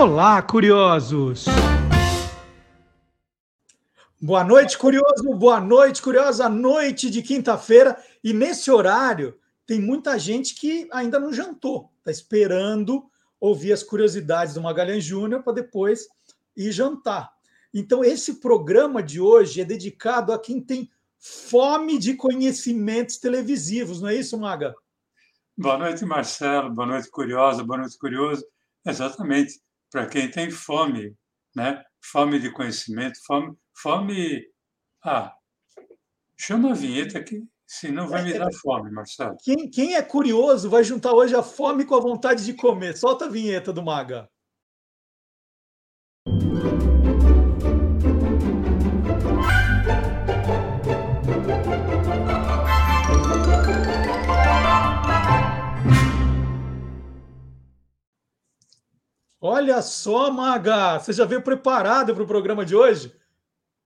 Olá, curiosos! Boa noite, curioso! Boa noite, curiosa! Noite de quinta-feira. E nesse horário, tem muita gente que ainda não jantou, está esperando ouvir as curiosidades do Magalhães Júnior para depois ir jantar. Então, esse programa de hoje é dedicado a quem tem fome de conhecimentos televisivos, não é isso, Maga? Boa noite, Marcelo. Boa noite, curiosa. Boa noite, curioso. Exatamente. Para quem tem fome, né? Fome de conhecimento, fome. fome... Ah, chama a vinheta aqui, senão vai me dar fome, Marcelo. Quem, quem é curioso vai juntar hoje a fome com a vontade de comer. Solta a vinheta do Maga. Olha só, Maga, você já veio preparado para o programa de hoje?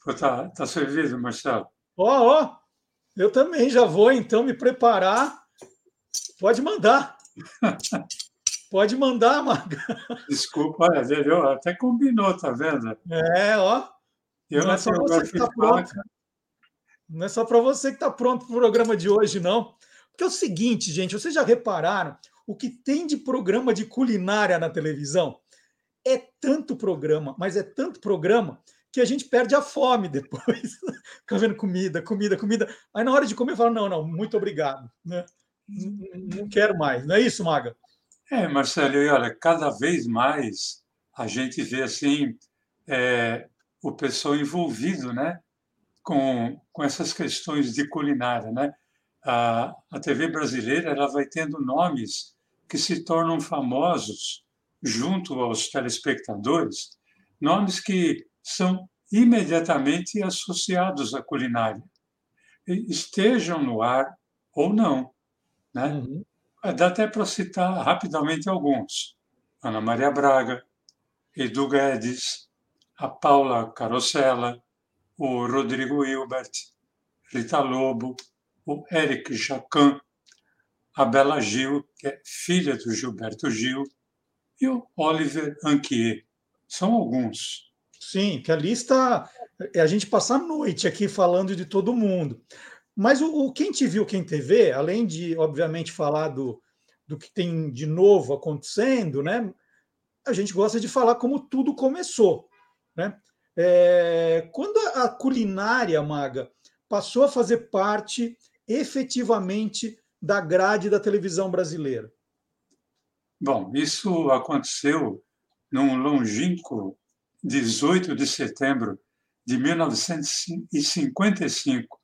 Está tá servido, Marcelo. Ó, ó, eu também já vou então me preparar. Pode mandar. Pode mandar, Maga. Desculpa, olha, até combinou, tá vendo? É, ó. Eu não, é só você que está pronto. Não é só para você que está pronto para o programa de hoje, não. Porque é o seguinte, gente, vocês já repararam o que tem de programa de culinária na televisão? É tanto programa, mas é tanto programa que a gente perde a fome depois. Fica vendo comida, comida, comida. Aí na hora de comer, fala: não, não, muito obrigado. Né? Não quero mais. Não é isso, Maga? É, Marcelo, e olha, cada vez mais a gente vê assim é, o pessoal envolvido né, com, com essas questões de culinária. Né? A, a TV brasileira ela vai tendo nomes que se tornam famosos junto aos telespectadores, nomes que são imediatamente associados à culinária, estejam no ar ou não. Né? Uhum. Dá até para citar rapidamente alguns: Ana Maria Braga, Edu Guedes, a Paula Carosella, o Rodrigo Hilbert, Rita Lobo, o Eric Jacan, a Bela Gil, que é filha do Gilberto Gil, e o Oliver Anquier. São alguns. Sim, que a lista é a gente passar a noite aqui falando de todo mundo. Mas o, o Quem Te Viu, Quem TV, além de, obviamente, falar do, do que tem de novo acontecendo, né? A gente gosta de falar como tudo começou. Né? É, quando a culinária, Maga, passou a fazer parte efetivamente da grade da televisão brasileira? Bom, isso aconteceu num longínquo 18 de setembro de 1955.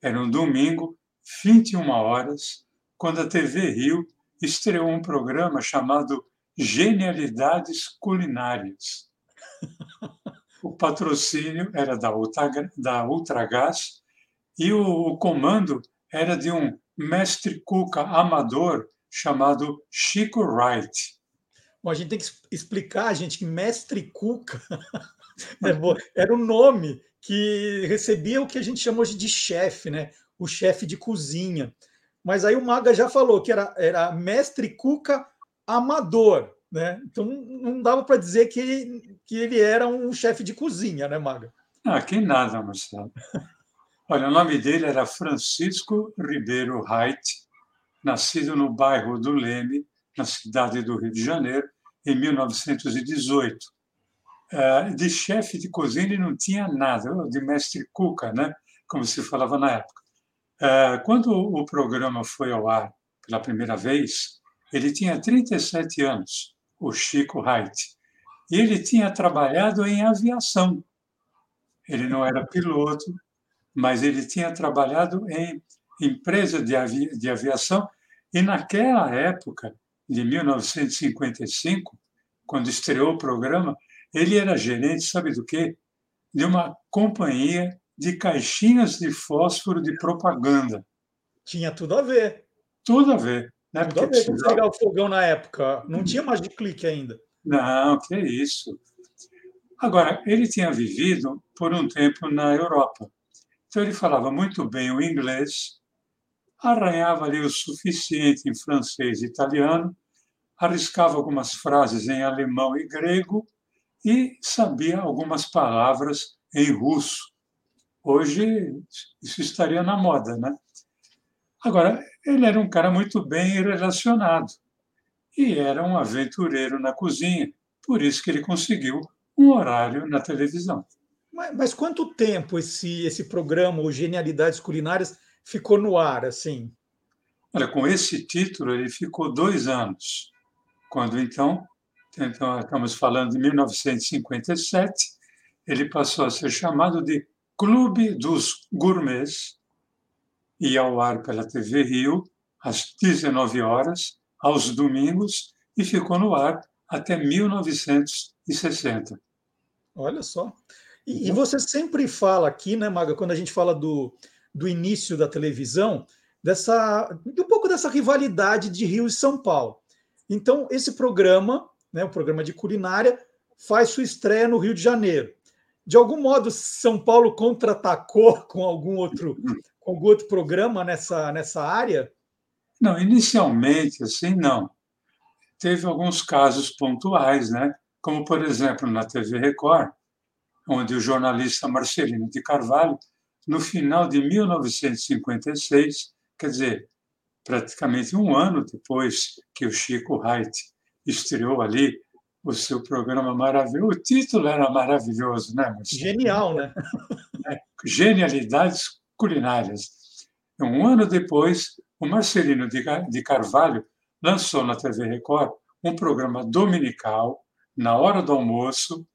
Era um domingo, 21 horas, quando a TV Rio estreou um programa chamado Genialidades Culinárias. O patrocínio era da, Ultra, da Ultragás e o, o comando era de um mestre cuca amador chamado Chico Wright. Bom, a gente tem que explicar, gente, que Mestre Cuca é era o nome que recebia o que a gente chama hoje de chefe, né? O chefe de cozinha. Mas aí o Maga já falou que era, era Mestre Cuca amador, né? Então não dava para dizer que ele, que ele era um chefe de cozinha, né, Maga? Ah, que nada, Marcelo. Olha, o nome dele era Francisco Ribeiro Wright nascido no bairro do Leme, na cidade do Rio de Janeiro, em 1918. É, de chefe de cozinha ele não tinha nada, de mestre cuca, né? como se falava na época. É, quando o programa foi ao ar pela primeira vez, ele tinha 37 anos, o Chico Wright, e ele tinha trabalhado em aviação. Ele não era piloto, mas ele tinha trabalhado em empresa de, de aviação, e naquela época, de 1955, quando estreou o programa, ele era gerente, sabe do quê? De uma companhia de caixinhas de fósforo de propaganda. Tinha tudo a ver. Tudo a ver. Né? Tudo Porque a ver precisava... com pegar o fogão na época. Não tinha mais de clique ainda. Não, que isso. Agora, ele tinha vivido por um tempo na Europa. Então, ele falava muito bem o inglês, arranhava ali o suficiente em francês e italiano, arriscava algumas frases em alemão e grego e sabia algumas palavras em russo. Hoje isso estaria na moda, né? Agora, ele era um cara muito bem relacionado e era um aventureiro na cozinha, por isso que ele conseguiu um horário na televisão. Mas, mas quanto tempo esse, esse programa, o Genialidades Culinárias, ficou no ar, assim? Olha, com esse título ele ficou dois anos, quando então, então estamos falando de 1957, ele passou a ser chamado de Clube dos Gourmets, ia ao ar pela TV Rio às 19 horas, aos domingos, e ficou no ar até 1960. Olha só. E, e, você sempre fala aqui, né, Maga, quando a gente fala do, do início da televisão, dessa um pouco dessa rivalidade de Rio e São Paulo. Então, esse programa, né, o programa de culinária, faz sua estreia no Rio de Janeiro. De algum modo, São Paulo contra-atacou com algum outro, com algum outro programa nessa, nessa área? Não, inicialmente, assim, não. Teve alguns casos pontuais, né? como, por exemplo, na TV Record, onde o jornalista Marcelino de Carvalho, no final de 1956, quer dizer, praticamente um ano depois que o Chico Wright estreou ali o seu programa maravilhoso. O título era maravilhoso, né, Marcelo? Genial, né? É, Genialidades culinárias. Um ano depois, o Marcelino de Carvalho lançou na TV Record um programa dominical, na hora do almoço,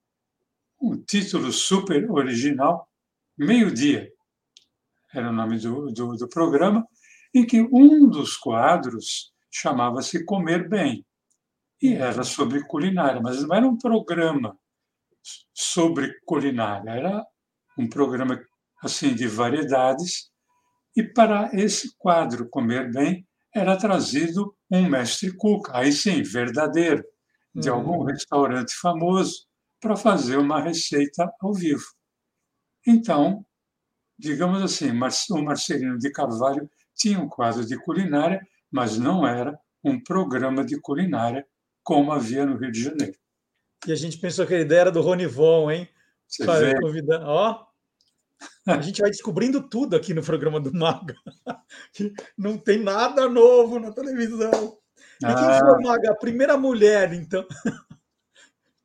um título super original, Meio-Dia, era o nome do, do, do programa, em que um dos quadros chamava-se Comer Bem, e era sobre culinária, mas não era um programa sobre culinária, era um programa assim de variedades, e para esse quadro Comer Bem era trazido um mestre cook, aí sim, verdadeiro, de uhum. algum restaurante famoso, para fazer uma receita ao vivo. Então, digamos assim, o Marcelino de Carvalho tinha um quadro de culinária, mas não era um programa de culinária como havia no Rio de Janeiro. E a gente pensou que a ideia era do Rony Von, hein? Você vê. Convidando. Ó, a gente vai descobrindo tudo aqui no programa do Maga. Não tem nada novo na televisão. E quem ah. foi, Maga? A primeira mulher, então.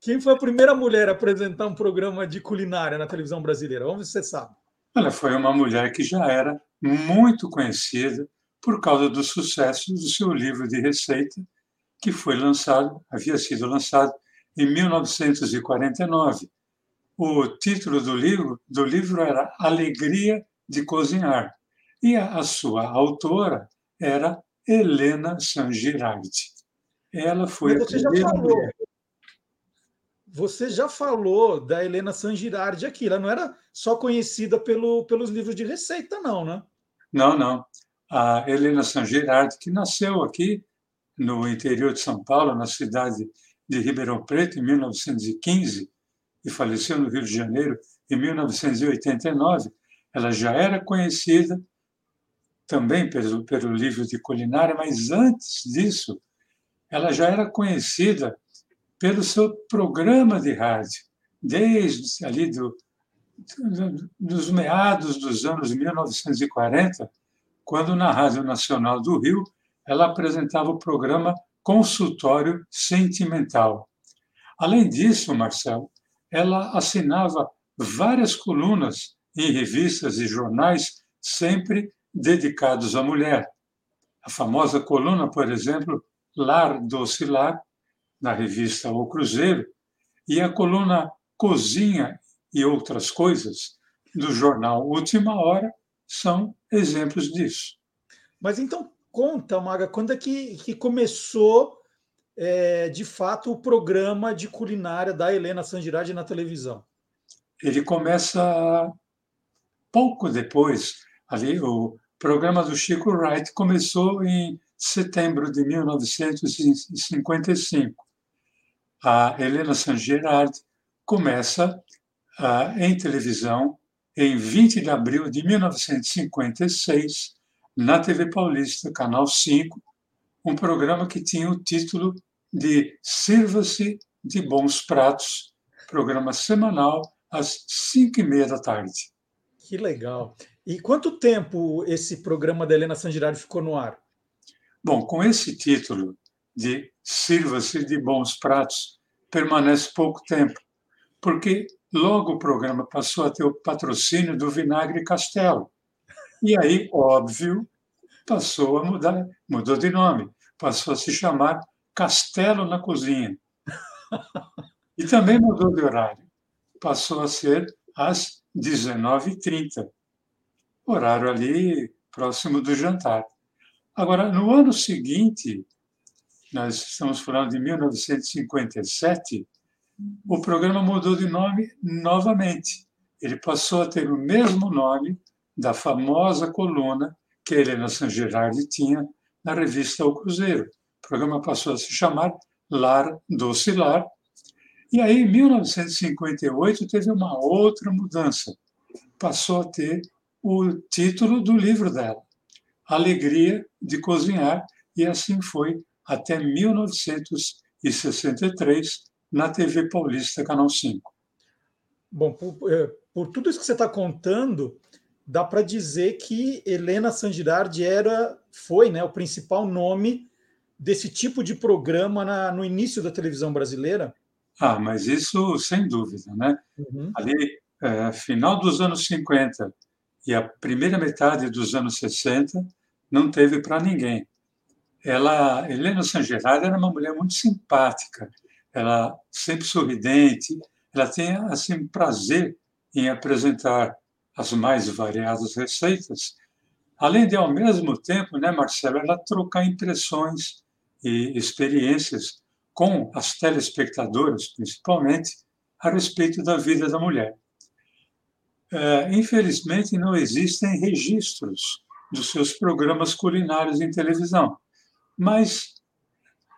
Quem foi a primeira mulher a apresentar um programa de culinária na televisão brasileira? Vamos ver se você sabe. Ela foi uma mulher que já era muito conhecida por causa do sucesso do seu livro de receita, que foi lançado, havia sido lançado em 1949. O título do livro, do livro era Alegria de Cozinhar, e a, a sua autora era Helena San Girardi. Ela foi Mas você a primeira já falou, mulher. Você já falou da Helena San Girardi aqui. Ela não era só conhecida pelo, pelos livros de receita, não, né? Não, não. A Helena San Girardi, que nasceu aqui no interior de São Paulo, na cidade de Ribeirão Preto, em 1915, e faleceu no Rio de Janeiro em 1989, ela já era conhecida também pelo, pelo livro de culinária, mas antes disso, ela já era conhecida pelo seu programa de rádio, desde ali do, dos meados dos anos 1940, quando na Rádio Nacional do Rio ela apresentava o programa Consultório Sentimental. Além disso, Marcelo, ela assinava várias colunas em revistas e jornais sempre dedicados à mulher. A famosa coluna, por exemplo, Lar Doce Lar, na revista O Cruzeiro, e a coluna Cozinha e Outras Coisas, do jornal Última Hora, são exemplos disso. Mas então, conta, Maga, quando é que, que começou, é, de fato, o programa de culinária da Helena Sangirade na televisão? Ele começa pouco depois, ali, o programa do Chico Wright começou em setembro de 1955 a Helena Sangerard começa uh, em televisão em 20 de abril de 1956, na TV Paulista, Canal 5, um programa que tinha o título de Sirva-se de Bons Pratos, programa semanal às cinco e meia da tarde. Que legal. E quanto tempo esse programa da Helena Sangirardi ficou no ar? Bom, com esse título de Sirva-se de Bons Pratos, permanece pouco tempo, porque logo o programa passou a ter o patrocínio do Vinagre Castelo. E aí, óbvio, passou a mudar, mudou de nome, passou a se chamar Castelo na Cozinha. E também mudou de horário, passou a ser às 19h30, horário ali próximo do jantar. Agora, no ano seguinte, nós estamos falando de 1957, o programa mudou de nome novamente. Ele passou a ter o mesmo nome da famosa coluna que a Helena San Gerardi tinha na revista O Cruzeiro. O programa passou a se chamar Lar Doce Lar. E aí, em 1958, teve uma outra mudança. Passou a ter o título do livro dela, Alegria de Cozinhar, e assim foi até 1963, na TV Paulista, Canal 5. Bom, por, é, por tudo isso que você está contando, dá para dizer que Helena Sangirardi era, foi né, o principal nome desse tipo de programa na, no início da televisão brasileira? Ah, mas isso sem dúvida, né? Uhum. Ali, é, final dos anos 50 e a primeira metade dos anos 60, não teve para ninguém. Ela, Helena Sangerard era uma mulher muito simpática, ela sempre sorridente, ela tem assim prazer em apresentar as mais variadas receitas, além de ao mesmo tempo, né, Marcelo, ela trocar impressões e experiências com as telespectadoras, principalmente, a respeito da vida da mulher. É, infelizmente, não existem registros dos seus programas culinários em televisão. Mas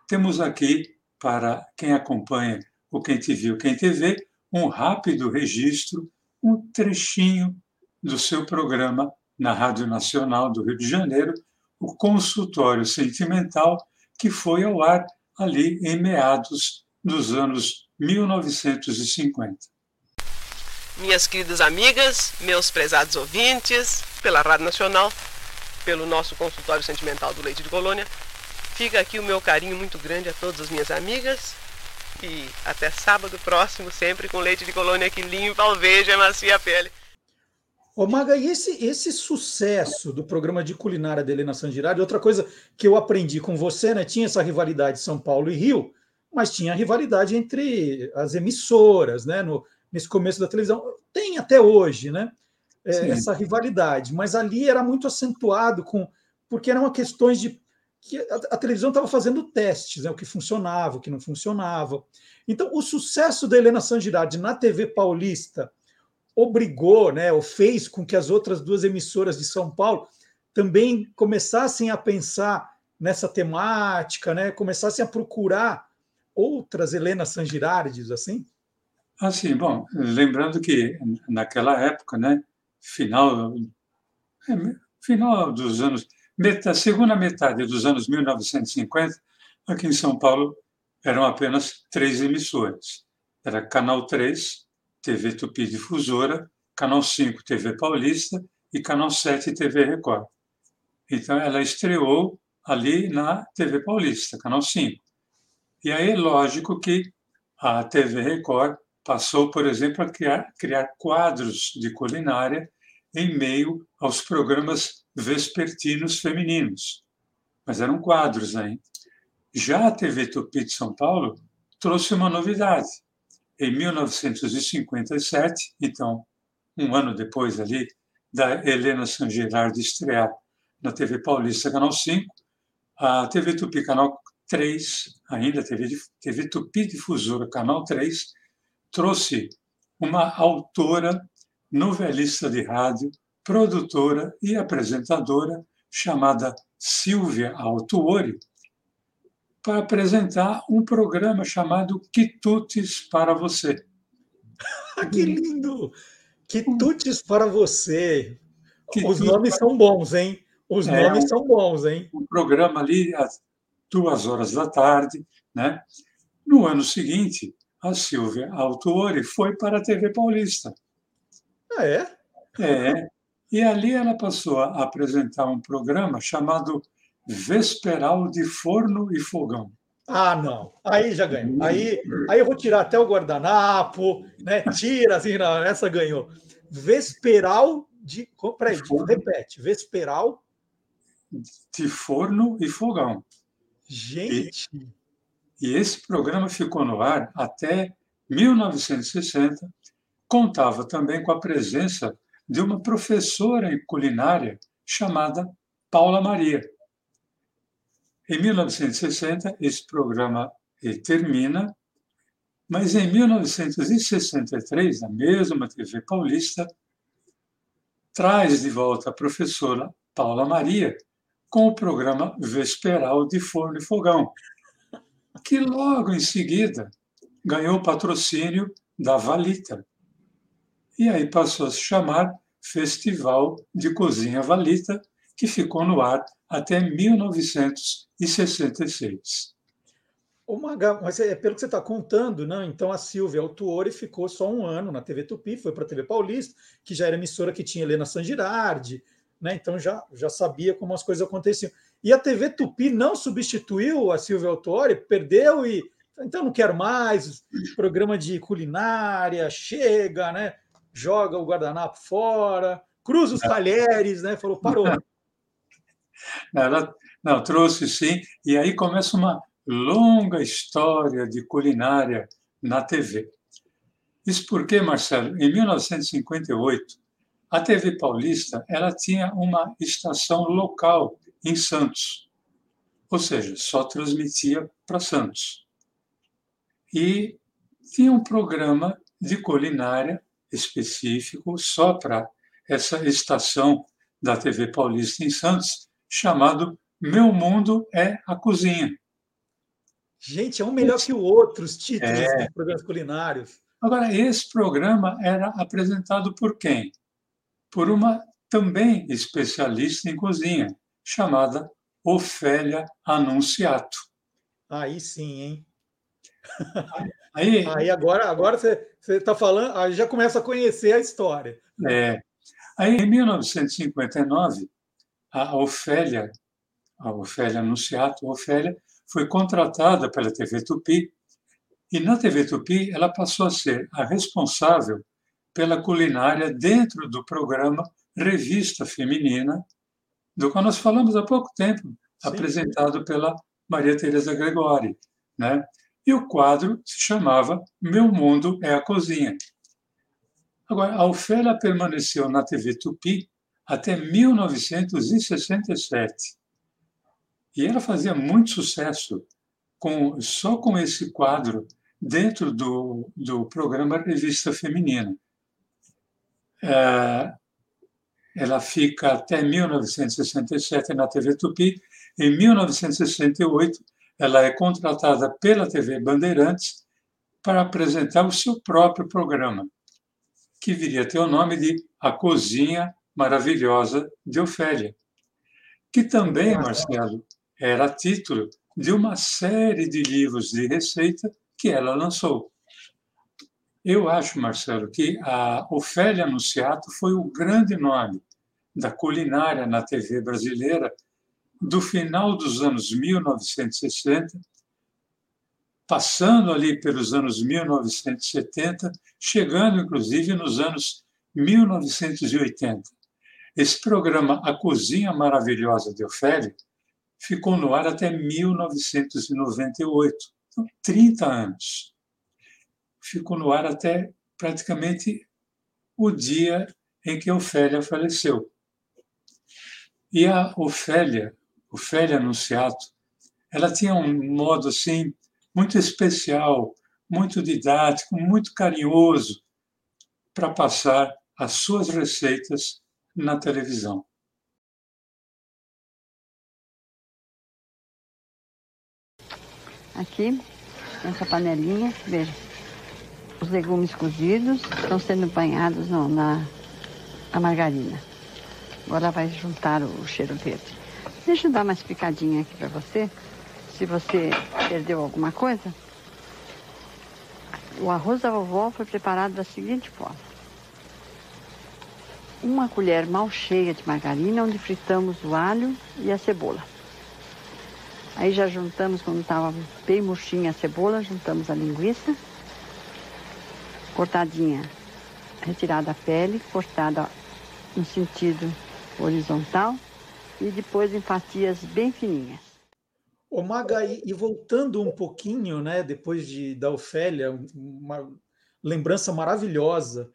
temos aqui, para quem acompanha o Quem Te Viu, Quem Te Vê, um rápido registro, um trechinho do seu programa na Rádio Nacional do Rio de Janeiro, o Consultório Sentimental, que foi ao ar ali em meados dos anos 1950. Minhas queridas amigas, meus prezados ouvintes, pela Rádio Nacional, pelo nosso consultório sentimental do Leite de Colônia. Fica aqui o meu carinho muito grande a todas as minhas amigas. E até sábado próximo, sempre com leite de colônia que limpa, alveja e macia a pele. Ô Maga, e esse, esse sucesso do programa de culinária da Helena Sangirardi, outra coisa que eu aprendi com você, né? Tinha essa rivalidade São Paulo e Rio, mas tinha a rivalidade entre as emissoras, né? No, nesse começo da televisão. Tem até hoje, né? é, essa rivalidade, mas ali era muito acentuado com porque eram questões de que a, a televisão estava fazendo testes, né, o que funcionava, o que não funcionava. Então, o sucesso da Helena Sangirardi na TV paulista obrigou, né, ou fez com que as outras duas emissoras de São Paulo também começassem a pensar nessa temática, né, começassem a procurar outras Helena Sangirardis, assim? Assim, bom, lembrando que naquela época, né, final, é, final dos anos, metade, segunda metade dos anos 1950, aqui em São Paulo eram apenas três emissoras. Era Canal 3, TV Tupi Difusora, Canal 5, TV Paulista e Canal 7, TV Record. Então, ela estreou ali na TV Paulista, Canal 5. E aí, lógico que a TV Record passou, por exemplo, a criar, criar quadros de culinária em meio aos programas vespertinos femininos. Mas eram quadros ainda. Já a TV Tupi de São Paulo trouxe uma novidade. Em 1957, então, um ano depois ali da Helena San Gerard estrear na TV Paulista Canal 5, a TV Tupi Canal 3, ainda TV, TV Tupi Difusora Canal 3, trouxe uma autora, novelista de rádio, produtora e apresentadora chamada Silvia Altuori, para apresentar um programa chamado Quitutes para Você. que lindo! Quitutes para Você. Os nomes são bons, hein? Os é, nomes são bons, hein? Um programa ali às duas horas da tarde, Né? No ano seguinte, a Silvia Autuori foi para a TV Paulista. Ah, é? É. E ali ela passou a apresentar um programa chamado Vesperal de Forno e Fogão. Ah, não. Aí já ganhou. Aí, aí eu vou tirar até o guardanapo, né? Tira, assim, não, essa ganhou. Vesperal de. Peraí, repete. Vesperal. De forno e fogão. Gente. E, e esse programa ficou no ar até 1960. Contava também com a presença de uma professora em culinária chamada Paula Maria. Em 1960, esse programa termina, mas em 1963, na mesma TV paulista, traz de volta a professora Paula Maria com o programa Vesperal de Forno e Fogão, que logo em seguida ganhou patrocínio da Valita. E aí passou a se chamar Festival de Cozinha Valita, que ficou no ar até 1966. Ô Maga, mas é pelo que você está contando, não? Então a Silvia Autuori ficou só um ano na TV Tupi, foi para a TV Paulista, que já era emissora que tinha Helena San Girardi, né? Então já, já sabia como as coisas aconteciam. E a TV Tupi não substituiu a Silvia Autuori, perdeu e então não quero mais programa de culinária, chega, né? Joga o guardanapo fora, cruza os talheres, né? Falou, parou. Ela não trouxe sim, e aí começa uma longa história de culinária na TV. Isso porque, Marcelo, em 1958, a TV Paulista ela tinha uma estação local em Santos, ou seja, só transmitia para Santos. E tinha um programa de culinária específico só para essa estação da TV Paulista em Santos, chamado Meu Mundo é a Cozinha. Gente, é um melhor que o outro, os títulos é. dos programas culinários. Agora, esse programa era apresentado por quem? Por uma também especialista em cozinha, chamada Ofélia Anunciato. Aí sim, hein? Aí, aí agora, agora você está falando, aí já começa a conhecer a história. É. Aí, em 1959, a Ofélia, a Ofélia Anunciato, a Ofélia, foi contratada pela TV Tupi e na TV Tupi ela passou a ser a responsável pela culinária dentro do programa Revista Feminina, do qual nós falamos há pouco tempo, Sim. apresentado pela Maria Tereza Gregori, né? E o quadro se chamava Meu Mundo é a Cozinha. Agora, a Ofélia permaneceu na TV Tupi até 1967. E ela fazia muito sucesso com, só com esse quadro dentro do, do programa Revista Feminina. É, ela fica até 1967 na TV Tupi. Em 1968, ela é contratada pela TV Bandeirantes para apresentar o seu próprio programa, que viria a ter o nome de A Cozinha maravilhosa de Ofélia, que também, Marcelo, era título de uma série de livros de receita que ela lançou. Eu acho, Marcelo, que a Ofélia Anunciato foi o grande nome da culinária na TV brasileira do final dos anos 1960, passando ali pelos anos 1970, chegando inclusive nos anos 1980. Esse programa, A Cozinha Maravilhosa de Ofélia, ficou no ar até 1998, então 30 anos. Ficou no ar até praticamente o dia em que Ofélia faleceu. E a Ofélia, Ofélia Anunciato, ela tinha um modo assim muito especial, muito didático, muito carinhoso para passar as suas receitas na televisão. Aqui, nessa panelinha, veja, os legumes cozidos estão sendo banhados na, na margarina. Agora vai juntar o cheiro verde. Deixa eu dar uma explicadinha aqui para você. Se você perdeu alguma coisa? O arroz da vovó foi preparado da seguinte forma. Uma colher mal cheia de margarina, onde fritamos o alho e a cebola. Aí já juntamos, quando estava bem murchinha a cebola, juntamos a linguiça, cortadinha, retirada a pele, cortada no sentido horizontal e depois em fatias bem fininhas. Ô Maga, e, voltando um pouquinho, né, depois de da Ofélia, uma lembrança maravilhosa.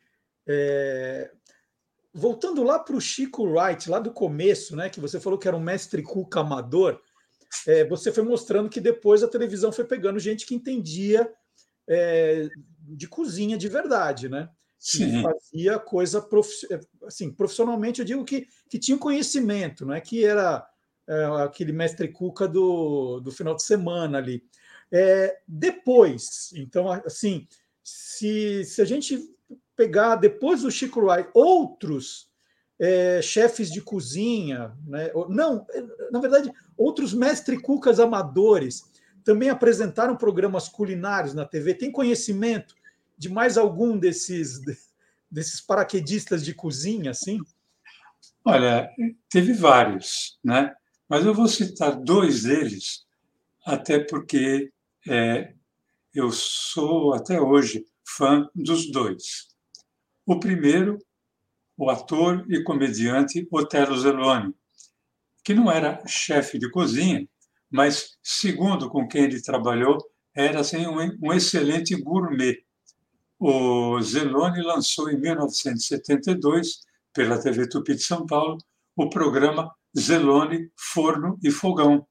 É... Voltando lá para o Chico Wright, lá do começo, né, que você falou que era um mestre cuca amador, é, você foi mostrando que depois a televisão foi pegando gente que entendia é, de cozinha de verdade, né? Sim. fazia coisa prof... assim, profissionalmente, eu digo que, que tinha conhecimento, não é que era é, aquele mestre Cuca do, do final de semana ali. É, depois, então, assim, se, se a gente pegar depois do Chico Wright outros é, chefes de cozinha, né? não, na verdade, outros mestre cucas amadores também apresentaram programas culinários na TV. Tem conhecimento de mais algum desses desses paraquedistas de cozinha, assim? Olha, teve vários, né? Mas eu vou citar dois deles, até porque é, eu sou até hoje fã dos dois. O primeiro, o ator e comediante Otelo Zeloni, que não era chefe de cozinha, mas, segundo com quem ele trabalhou, era assim, um, um excelente gourmet. O Zeloni lançou em 1972, pela TV Tupi de São Paulo, o programa Zelone, Forno e Fogão,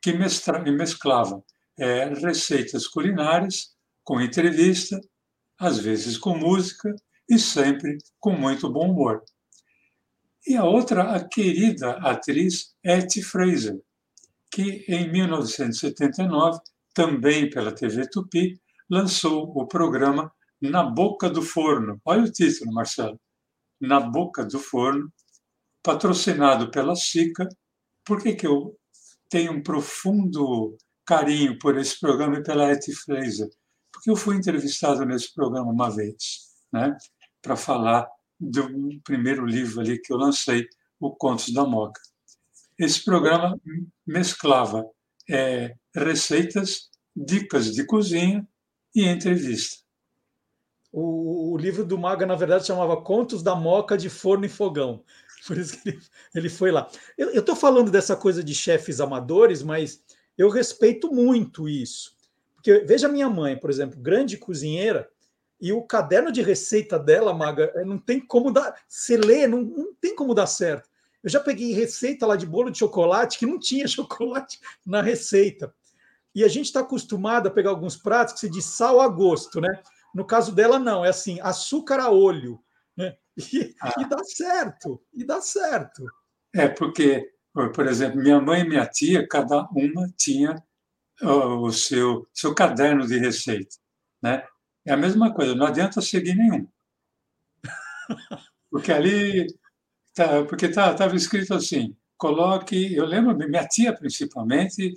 que mesclava é, receitas culinárias com entrevista, às vezes com música e sempre com muito bom humor. E a outra, a querida atriz Etty Fraser, que em 1979, também pela TV Tupi, lançou o programa Na Boca do Forno. Olha o título, Marcelo. Na Boca do Forno, patrocinado pela SICA. Por que, que eu tenho um profundo carinho por esse programa e pela Etty Fraser? Porque eu fui entrevistado nesse programa uma vez, né, para falar do primeiro livro ali que eu lancei, O Contos da Moca. Esse programa mesclava é, receitas, dicas de cozinha e entrevista. O, o, livro do Maga, na verdade, chamava Contos da Moca de Forno e Fogão. Por isso que ele, ele foi lá. Eu estou falando dessa coisa de chefes amadores, mas eu respeito muito isso. Porque veja minha mãe, por exemplo, grande cozinheira, e o caderno de receita dela, Maga, é, não tem como dar. Você lê, não, não tem como dar certo. Eu já peguei receita lá de bolo de chocolate que não tinha chocolate na receita. E a gente está acostumado a pegar alguns pratos que se diz sal a gosto, né? No caso dela, não, é assim, açúcar a olho. Né? E, ah. e dá certo, e dá certo. É, porque, por exemplo, minha mãe e minha tia, cada uma tinha o seu, seu caderno de receita. Né? É a mesma coisa, não adianta seguir nenhum. Porque ali, tá, porque estava tá, escrito assim, coloque, eu lembro, minha tia principalmente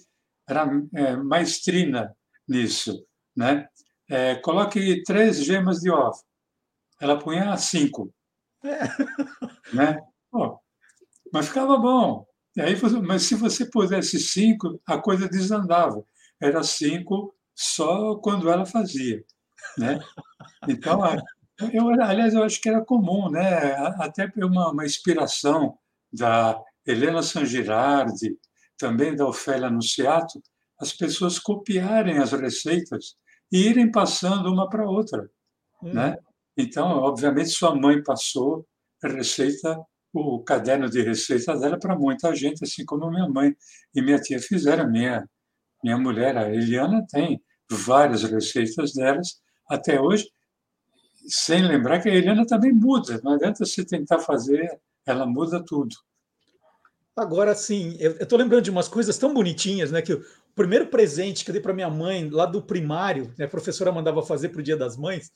era é, maestrina nisso, né? É, coloque três gemas de ovo ela punha cinco. É. Né? Pô, mas ficava bom. E aí, mas se você pusesse cinco, a coisa desandava. Era cinco só quando ela fazia. Né? Então, eu, aliás, eu acho que era comum, né? até uma, uma inspiração da Helena San Girardi, também da Ofélia Anunciato, as pessoas copiarem as receitas e irem passando uma para outra. Hum. Né? Então, obviamente, sua mãe passou receita, o caderno de receita dela para muita gente, assim como minha mãe e minha tia fizeram. Minha, minha mulher, a Eliana, tem várias receitas delas até hoje, sem lembrar que a Eliana também muda. Não adianta você tentar fazer, ela muda tudo. Agora, sim, eu estou lembrando de umas coisas tão bonitinhas, né? Que o primeiro presente que eu dei para minha mãe, lá do primário, né, a professora mandava fazer para o Dia das Mães,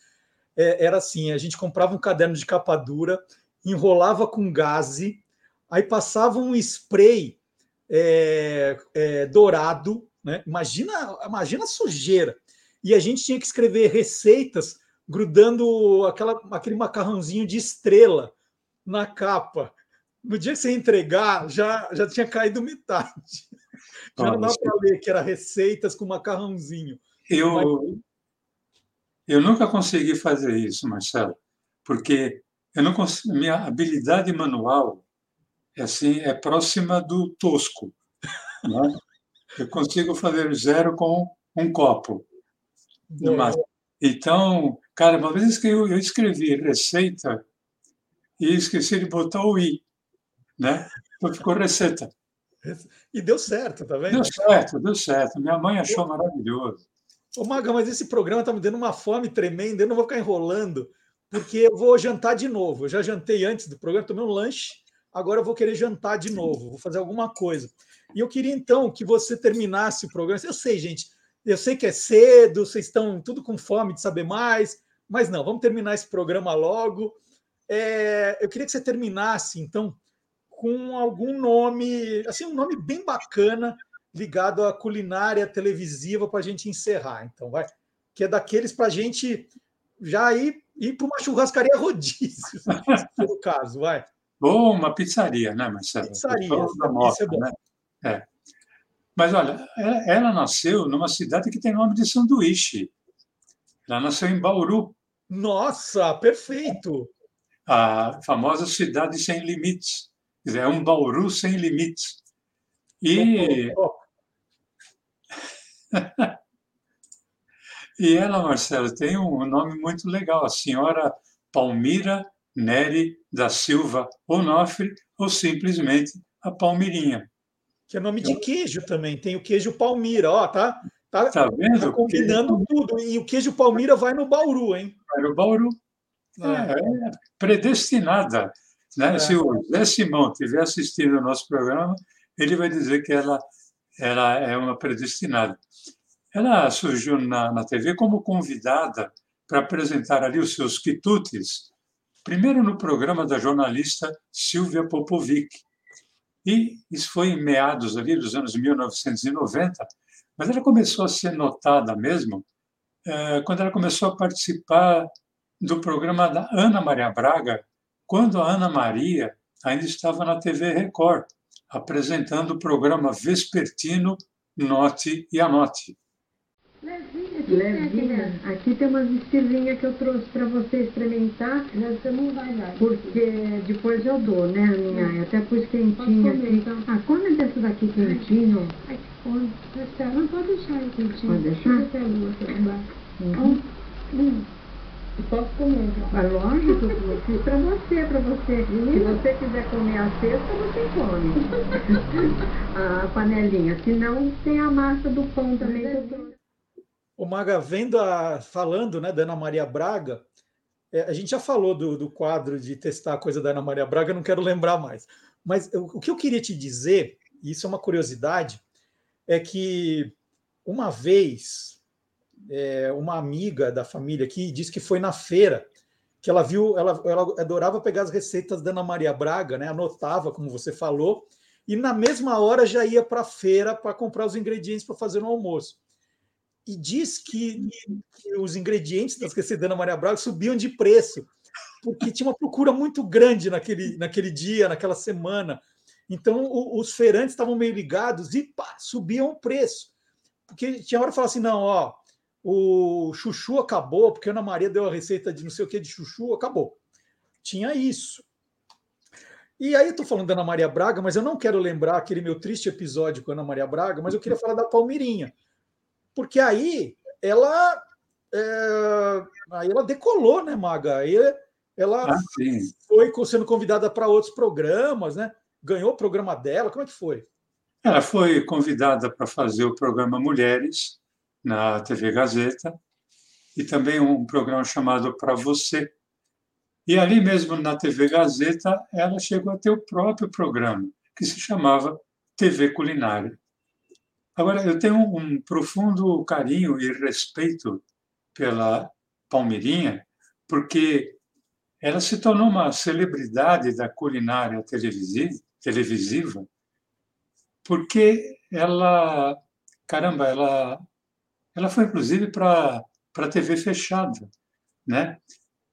é, era assim: a gente comprava um caderno de capa dura, enrolava com gaze, aí passava um spray é, é, dourado Né? Imagina, imagina a sujeira. E a gente tinha que escrever receitas grudando aquela, aquele macarrãozinho de estrela na capa. No dia que você entregar, já, já tinha caído metade. Já não dá para ler que era receitas com macarrãozinho. Eu, eu nunca consegui fazer isso, Marcelo, porque eu não consigo, minha habilidade manual é assim é próxima do tosco. Né? Eu consigo fazer zero com um copo. É. Então, cara, uma vez que eu, eu escrevi receita e esqueci de botar o i, né? Então ficou receita. E deu certo, tá vendo? Deu certo, deu certo. Minha mãe achou maravilhoso. Ô, Maga, mas esse programa está me dando uma fome tremenda, eu não vou ficar enrolando, porque eu vou jantar de novo. Eu já jantei antes do programa, tomei um lanche, agora eu vou querer jantar de novo, vou fazer alguma coisa. E eu queria, então, que você terminasse o programa. Eu sei, gente, eu sei que é cedo, vocês estão tudo com fome de saber mais, mas não, vamos terminar esse programa logo. É, eu queria que você terminasse, então, com algum nome, assim, um nome bem bacana ligado à culinária televisiva para a gente encerrar. Então, vai, que é daqueles para a gente já ir, ir para uma churrascaria rodízio, no caso, vai. Ou uma pizzaria, né, Marcelo? Pizzaria, da moto, é bom. Né? É. Mas olha, ela nasceu numa cidade que tem nome de sanduíche. Ela nasceu em Bauru. Nossa, perfeito! A famosa cidade sem limites é um Bauru sem limites. E. e ela, Marcelo, tem um nome muito legal, a senhora Palmira Neri da Silva Onofre, ou simplesmente a Palmirinha. Que é nome de queijo também, tem o queijo Palmira, ó, tá? Tá, tá vendo? Tá combinando tudo. E o queijo Palmira vai no Bauru, hein? Vai no Bauru. É, é predestinada. Né? Se o Zé Simão estiver assistindo o nosso programa, ele vai dizer que ela, ela é uma predestinada. Ela surgiu na, na TV como convidada para apresentar ali os seus quitutes, primeiro no programa da jornalista Silvia Popovic. E isso foi em meados ali dos anos 1990, mas ela começou a ser notada mesmo é, quando ela começou a participar do programa da Ana Maria Braga, quando a Ana Maria ainda estava na TV Record, apresentando o programa vespertino Note e Anote. Levinha. Aqui tem umas estirrinhas que eu trouxe para você experimentar. Você não vai dar. Porque depois eu dou, né, minha? Até pus quentinha aqui. Então. Ah, come dessa daqui quentinho. Ai, come. Não pode deixar quentinho. Pode deixar? Deixa eu ver uhum. Um. Posso comer? Mas lógico, eu fiz para você, para você. Se você quiser comer a cesta, você come. a panelinha. Se não, tem a massa do pão também O Maga, vendo a, falando né, da Ana Maria Braga, é, a gente já falou do, do quadro de testar a coisa da Ana Maria Braga, não quero lembrar mais. Mas eu, o que eu queria te dizer, e isso é uma curiosidade, é que uma vez é, uma amiga da família que disse que foi na feira, que ela viu, ela, ela adorava pegar as receitas da Ana Maria Braga, né? Anotava, como você falou, e na mesma hora já ia para a feira para comprar os ingredientes para fazer no almoço. E diz que, que os ingredientes das receitas da Ana Maria Braga subiam de preço, porque tinha uma procura muito grande naquele, naquele dia, naquela semana. Então, o, os feirantes estavam meio ligados e pá, subiam o preço. Porque tinha hora que falava assim: não, ó, o chuchu acabou, porque a Ana Maria deu a receita de não sei o que de chuchu, acabou. Tinha isso. E aí eu estou falando da Ana Maria Braga, mas eu não quero lembrar aquele meu triste episódio com a Ana Maria Braga, mas eu queria falar da Palmirinha. Porque aí ela é, aí ela decolou, né, Maga? Aí ela ah, foi sendo convidada para outros programas, né? Ganhou o programa dela, como é que foi? Ela foi convidada para fazer o programa Mulheres, na TV Gazeta, e também um programa chamado Para Você. E ali mesmo na TV Gazeta, ela chegou a ter o próprio programa, que se chamava TV Culinária. Agora, eu tenho um profundo carinho e respeito pela Palmeirinha, porque ela se tornou uma celebridade da culinária televisiva, porque ela caramba, ela, ela foi inclusive para a TV fechada, né?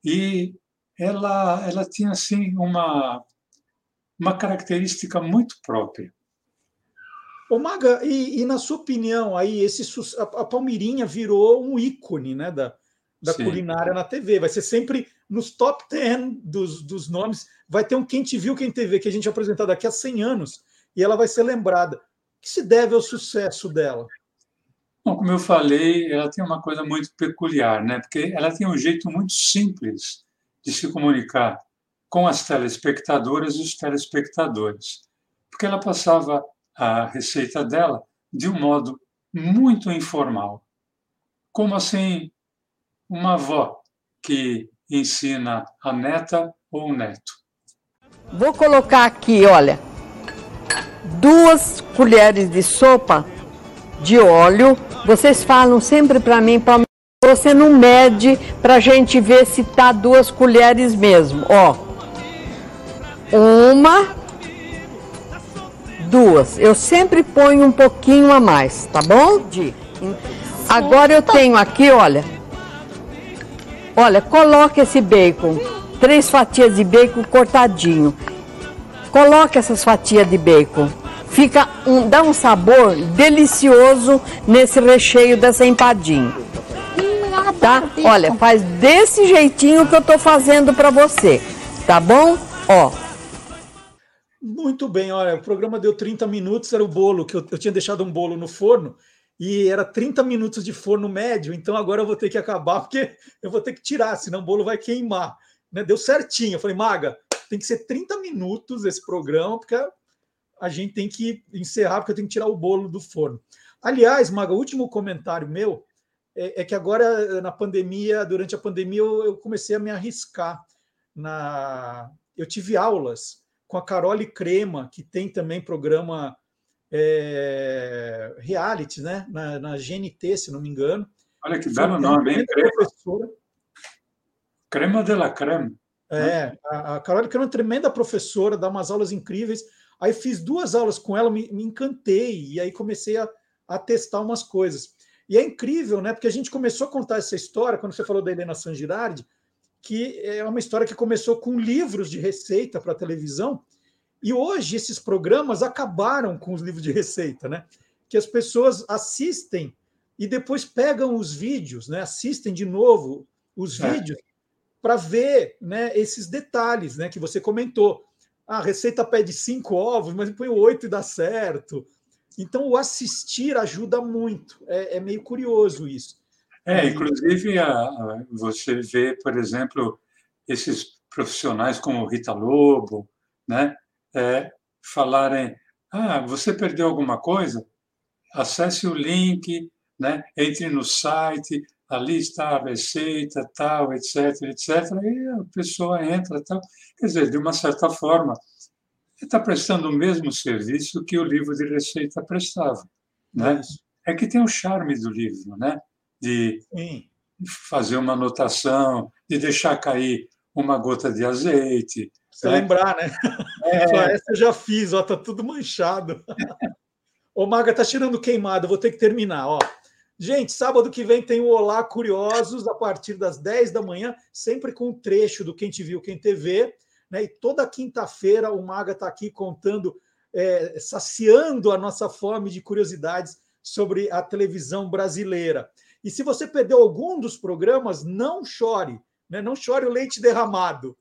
E ela, ela tinha assim uma, uma característica muito própria. Ô Maga, e, e, na sua opinião, aí esse a, a Palmeirinha virou um ícone né, da, da culinária na TV. Vai ser sempre nos top 10 dos, dos nomes. Vai ter um Quem Te Viu, Quem TV, que a gente apresentar daqui a 100 anos, e ela vai ser lembrada. O que se deve ao sucesso dela? Bom, como eu falei, ela tem uma coisa muito peculiar, né? Porque ela tem um jeito muito simples de se comunicar com as telespectadoras e os telespectadores. Porque ela passava a receita dela de um modo muito informal. Como assim uma avó que ensina a neta ou o neto. Vou colocar aqui, olha, duas colheres de sopa de óleo. Vocês falam sempre para mim, você não mede para a gente ver se tá duas colheres mesmo. Ó, uma, duas. Eu sempre ponho um pouquinho a mais, tá bom? Agora eu tenho aqui, olha. Olha, coloque esse bacon, três fatias de bacon cortadinho. Coloque essas fatias de bacon fica um, dá um sabor delicioso nesse recheio dessa empadinha. Tá? Olha, faz desse jeitinho que eu tô fazendo para você, tá bom? Ó. Muito bem, olha, o programa deu 30 minutos, era o bolo, que eu, eu tinha deixado um bolo no forno, e era 30 minutos de forno médio, então agora eu vou ter que acabar, porque eu vou ter que tirar, senão o bolo vai queimar. Né? Deu certinho. Eu falei, Maga, tem que ser 30 minutos esse programa, porque a gente tem que encerrar, porque eu tenho que tirar o bolo do forno. Aliás, Maga, o último comentário meu é, é que agora, na pandemia, durante a pandemia, eu, eu, comecei a me arriscar. na Eu tive aulas com a Carole Crema, que tem também programa é, reality, né? Na, na, GNT, se não me engano. Olha que belo nome, hein? Crema. Professora. Crema de la creme. É, a, a Carole Crema é uma tremenda professora, dá umas aulas incríveis. Aí fiz duas aulas com ela, me, me encantei, e aí comecei a, a, testar umas coisas. E é incrível, né? Porque a gente começou a contar essa história, quando você falou da Helena San Girardi, que é uma história que começou com livros de receita para televisão, e hoje esses programas acabaram com os livros de receita, né? Que as pessoas assistem e depois pegam os vídeos, né? Assistem de novo os é. vídeos para ver, né? Esses detalhes, né? Que você comentou a receita pede cinco ovos, mas põe oito e dá certo. Então, o assistir ajuda muito. É, é meio curioso isso. É, inclusive, a, a, você vê, por exemplo, esses profissionais como Rita Lobo, né, é, falarem: ah, você perdeu alguma coisa? Acesse o link, né, entre no site, ali está a receita, tal, etc, etc, e a pessoa entra, tal. Quer dizer, de uma certa forma, está prestando o mesmo serviço que o livro de receita prestava, né? É que tem o charme do livro, né? De Sim. fazer uma anotação, de deixar cair uma gota de azeite. Você né? lembrar, né? É. essa eu já fiz, ó, tá tudo manchado. Ô, Maga, tá tirando queimado, vou ter que terminar, ó. Gente, sábado que vem tem o Olá Curiosos, a partir das 10 da manhã, sempre com um trecho do Quem Te Viu, Quem TV. Né? E toda quinta-feira o Maga está aqui contando, é, saciando a nossa fome de curiosidades sobre a televisão brasileira. E se você perdeu algum dos programas, não chore, né? não chore o leite derramado.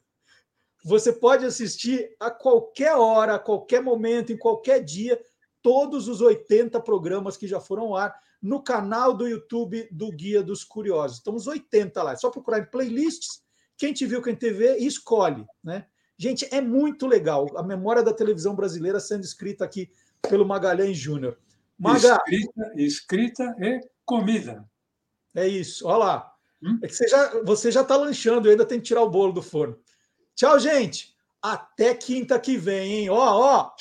Você pode assistir a qualquer hora, a qualquer momento, em qualquer dia, todos os 80 programas que já foram ao ar no canal do YouTube do Guia dos Curiosos. Estamos 80 lá. É só procurar em playlists, quem te viu, quem TV, e escolhe. Né? Gente, é muito legal. A memória da televisão brasileira sendo escrita aqui pelo Magalhães Júnior. Maga... Escrita, escrita e comida. É isso. Olha lá. Hum? É que você já você já está lanchando, ainda tem que tirar o bolo do forno. Tchau, gente. Até quinta que vem, hein? Ó, ó.